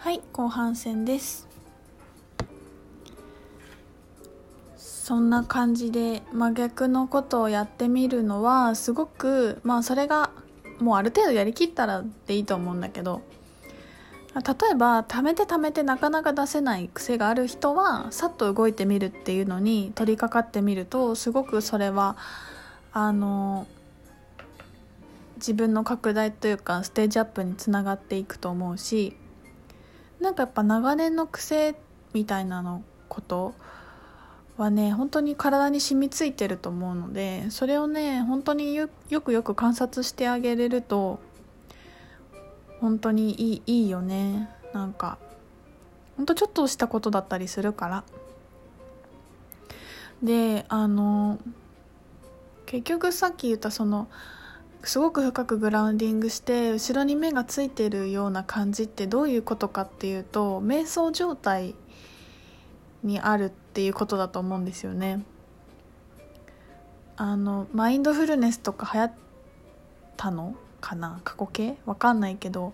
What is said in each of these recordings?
はい後半戦です。そんな感じで真逆のことをやってみるのはすごくまあそれがもうある程度やりきったらでいいと思うんだけど例えば貯めて貯めてなかなか出せない癖がある人はさっと動いてみるっていうのに取り掛かってみるとすごくそれはあの自分の拡大というかステージアップにつながっていくと思うしなんかやっぱ長年の癖みたいなのことはね本当に体に染みついてると思うのでそれをね本当によくよく観察してあげれると本当にいいいいよね。なんかほんとちょっとしたことだったりするから。であの結局さっき言ったそのすごく深くグラウンディングして後ろに目がついてるような感じってどういうことかっていうと瞑想状態にあるっていうことだと思うんですよね。あのマインドフルネスとか流行ったのかな？過去形？わかんないけど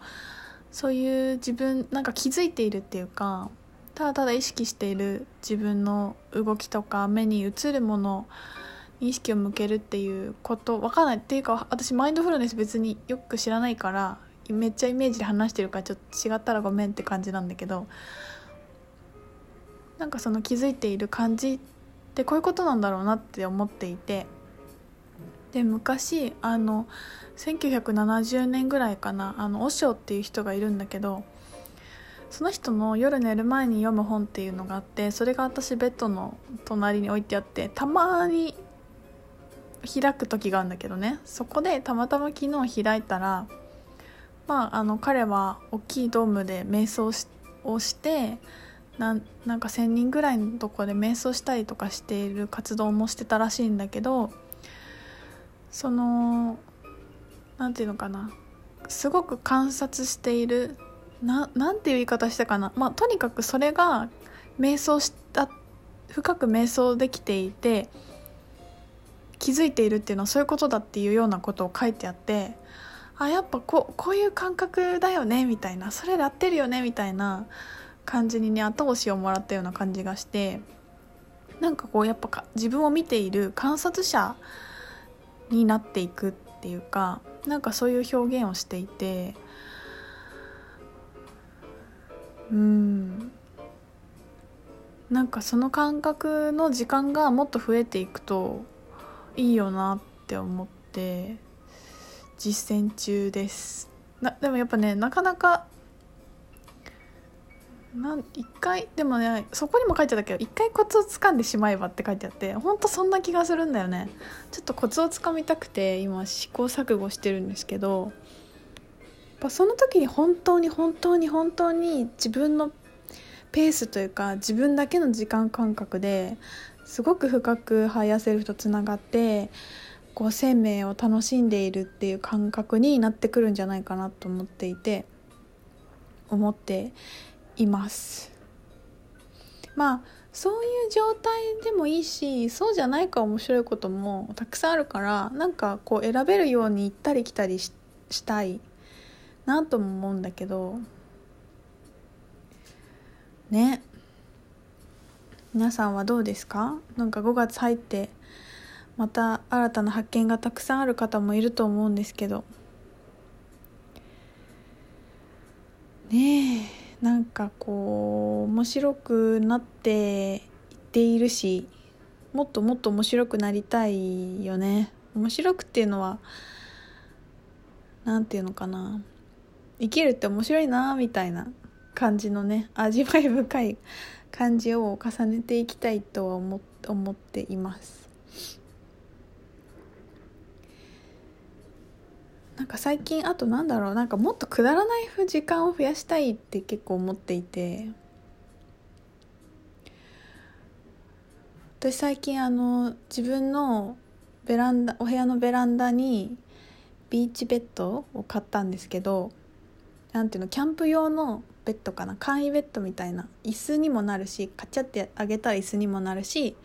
そういう自分なんか気づいているっていうかただただ意識している自分の動きとか目に映るもの意識を向けるっていうことわかんない。っていうか私マインドフルネス別によく知らないからめっちゃイメージで話してるからちょっと違ったらごめんって感じなんだけどなんかその気づいている感じってこういうことなんだろうなって思っていてで昔あの1970年ぐらいかなあのオショっていう人がいるんだけどその人の夜寝る前に読む本っていうのがあってそれが私ベッドの隣に置いてあってたまに開く時があるんだけどね。そこでたまたま昨日開いたらまああの彼は大きいドームで瞑想をしてなんか1,000人ぐらいのとこで瞑想したりとかしている活動もしてたらしいんだけどその何て言うのかな。すごく観察しているななんていう言い方したかな、まあ、とにかくそれが瞑想した深く瞑想できていて気づいているっていうのはそういうことだっていうようなことを書いてあってあやっぱここういう感覚だよねみたいなそれやってるよねみたいな感じにね後押しをもらったような感じがしてなんかこうやっぱ自分を見ている観察者になっていくっていうかなんかそういう表現をしていてうん。なんかその感覚の時間がもっと増えていくといいよなって思って実践中です。なでもやっぱねなかなかなん一回でもねそこにも書いてあったけど一回コツをつかんでしまえばって書いてあってほんとそんな気がするんだよね。ちょっとコツをつかみたくて今試行錯誤してるんですけどやっぱその時に本当に本当に本当に自分のペースというか自分だけの時間感覚ですごく深くハイヤーセルフとつながってこう生命を楽しんでいるっていう感覚になってくるんじゃないかなと思っていて思っています。まあそういう状態でもいいしそうじゃないか面白いこともたくさんあるからなんかこう選べるように行ったり来たりしたいなとも思うんだけど。ね。皆さんはどうですか？なんか5月入ってまた新たな発見がたくさんある方もいると思うんですけど。ねえなんかこう面白くなっていっているしもっともっと面白くなりたいよね。面白くっていうのは何て言うのかな。生きるって面白いなみたいな。感じのね味わい深い感じを重ねていきたいとは思思っています。なんか最近あとなんだろうなんかもっとくだらない時間を増やしたいって結構思っていて。私最近あの自分のベランダお部屋のベランダにビーチベッドを買ったんですけどなんていうのキャンプ用のベッドかな簡易ベッドみたいな椅子にもなるしカチャってあげたら椅子にもなるし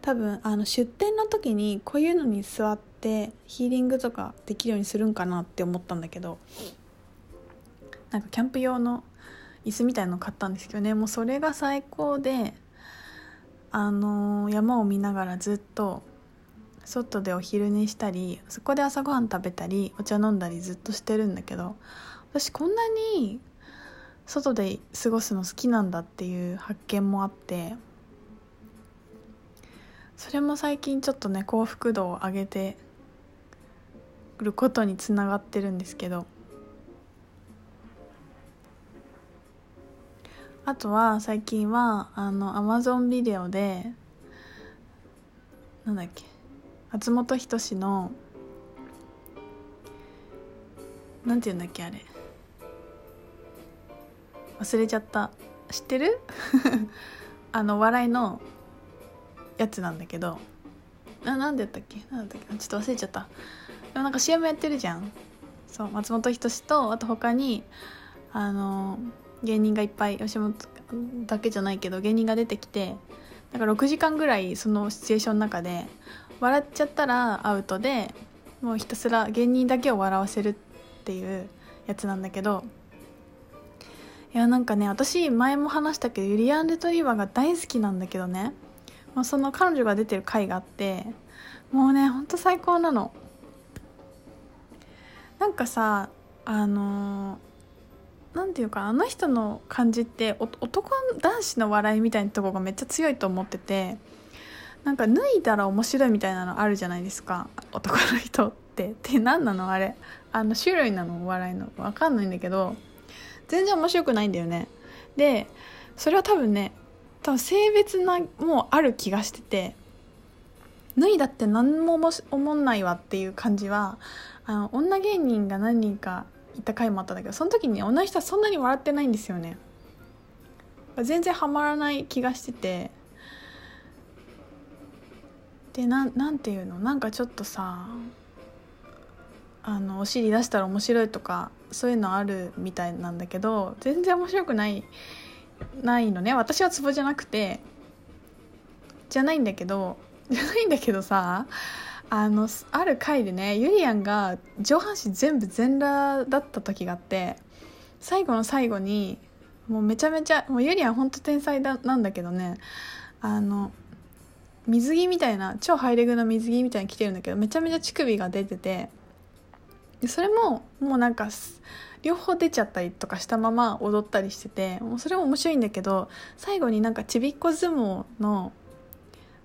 多分あの出店の時にこういうのに座ってヒーリングとかできるようにするんかなって思ったんだけどなんかキャンプ用の椅子みたいの買ったんですけどね。もうそれが最高であのー、山を見ながらずっと外でお昼寝したりそこで朝ごはん食べたりお茶飲んだりずっとしてるんだけど私こんなに外で過ごすの好きなんだっていう発見もあってそれも最近ちょっとね幸福度を上げてることにつながってるんですけどあとは最近はあのアマゾンビデオでなんだっけ松本人志のなんて言うんだっけあれ。忘れちゃった。知ってる？あの笑いのやつなんだけど。ななんでやったっけ？なんだったっけ？ちょっと忘れちゃった。でもなんか CM やってるじゃん。そう松本人志とあと他にあの芸人がいっぱい吉本だけじゃないけど芸人が出てきてだか6時間ぐらいそのシチュエーションの中で笑っちゃったらアウトでもうひたすら芸人だけを笑わせるっていうやつなんだけどいやなんかね私前も話したけどユリアン・レトリーバーが大好きなんだけどね、まあ、その彼女が出てる回があってもうねほんと最高なの。なんかさあの何て言うかあの人の感じって男男子の笑いみたいなとこがめっちゃ強いと思っててなんか脱いだら面白いみたいなのあるじゃないですか。男の人って。って何なの？あれ。あの種類なの？お笑いの。分かんないんだけど。全然面白くないんだよね。でそれは多分ね多分性別なもうある気がしてて脱いだって何も思んないわっていう感じはあの女芸人が何人かいた回もあったんだけどその時に女の人はそんなに笑ってないんですよね。全然ハマらない気がしててでななんていうの？なんかちょっとさあのお尻出したら面白いとかそういうのあるみたいなんだけど全然面白くないないのね。私はツボじゃなくてじゃないんだけど じゃないんだけどさあのある回でねゆりやんが上半身全部全裸だった時があって最後の最後にもうめちゃめちゃもうゆりやんほんと天才だなんだけどねあの水着みたいな超ハイレグの水着みたいに着てるんだけどめちゃめちゃ乳首が出ててでそれももうなんか両方出ちゃったりとかしたまま踊ったりしててもうそれも面白いんだけど最後になんかちびっこ相撲の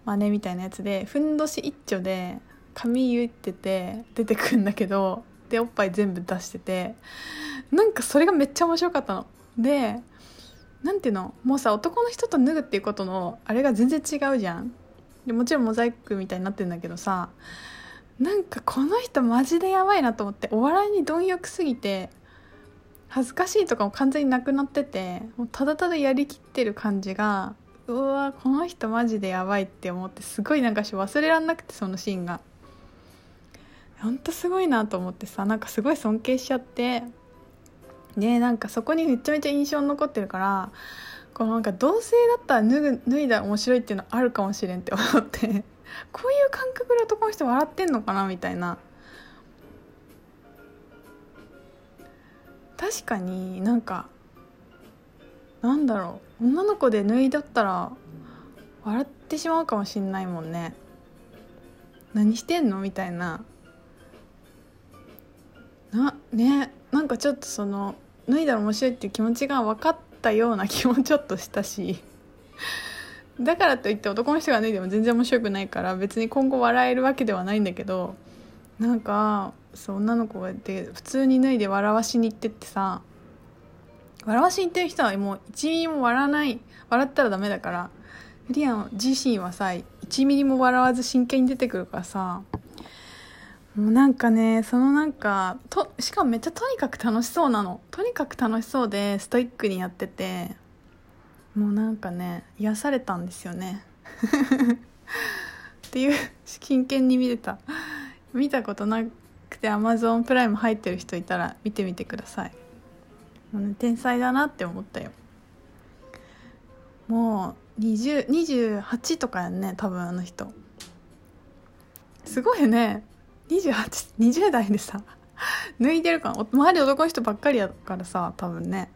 真似みたいなやつでふんどし一丁で髪結ってて出てくんだけどでおっぱい全部出しててなんかそれがめっちゃ面白かったの。でなんていうの？もうさ男の人と脱ぐっていうことのあれが全然違うじゃんでもちろんモザイクみたいになってんだけどさなんかこの人マジでやばいなと思ってお笑いに貪欲すぎて恥ずかしいとかも完全になくなっててもうただただやりきってる感じがうわこの人マジでやばいって思ってすごいなんか忘れらんなくてそのシーンが。ほんとすごいなと思ってさなんかすごい尊敬しちゃってでなんかそこにめちゃめちゃ印象に残ってるからこのなんか同性だったら脱ぐ脱いだら面白いっていうのあるかもしれんって思って。こういう感覚で男の人笑ってんのかなみたいな。確かになんかなんだろう。女の子で脱いだったら笑ってしまうかもしんないもんね。何してんのみたいな。なね。なんかちょっとその脱いだら面白いっていう気持ちが分かったような気もちょっとしたし。だからといって男の人が脱いでも全然面白くないから別に今後笑えるわけではないんだけどなんかそう女の子がで普通に脱いで笑わしに行ってってさ笑わしに行ってる人はもう1ミリも笑わない笑ったらダメだからフリアン自身はさ1ミリも笑わず真剣に出てくるからさもうなんかねそのなんかとしかもめっちゃとにかく楽しそうなの。とにかく楽しそうでストイックにやっててもうなんかね癒されたんですよね。っていう真剣に見てた。見たことなくて Amazon プライム入ってる人いたら見てみてください。もう、ね、天才だなって思ったよ。もう2028とかやんね多分あの人。すごいね。2820代でさ 脱いでるから周り男の人ばっかりやからさ多分ね。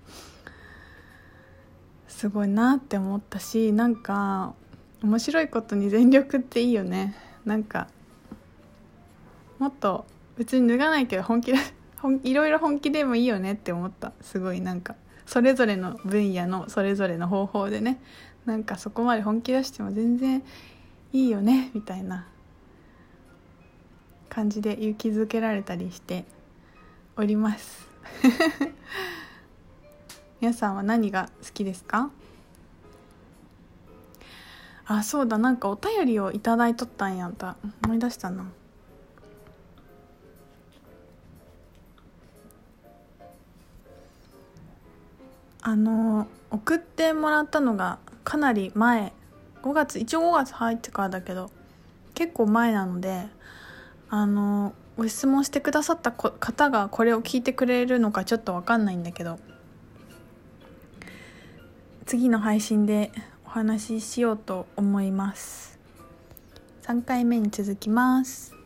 すごいなって思ったしなんか面白いことに全力っていいよね。なんかもっと別に脱がないけど本気で 本いろいろ本気でもいいよねって思った。すごいなんかそれぞれの分野のそれぞれの方法でね。なんかそこまで本気出しても全然いいよねみたいな。感じで勇気づけられたりしております。皆さんは何が好きですか？あそうだなんかお便りをいただいとったんやった。思い出したな。あの送ってもらったのがかなり前。5月一応5月入ってからだけど結構前なのであのご質問してくださった方がこれを聞いてくれるのかちょっと分かんないんだけど次の配信でお話ししようと思います。3回目に続きます。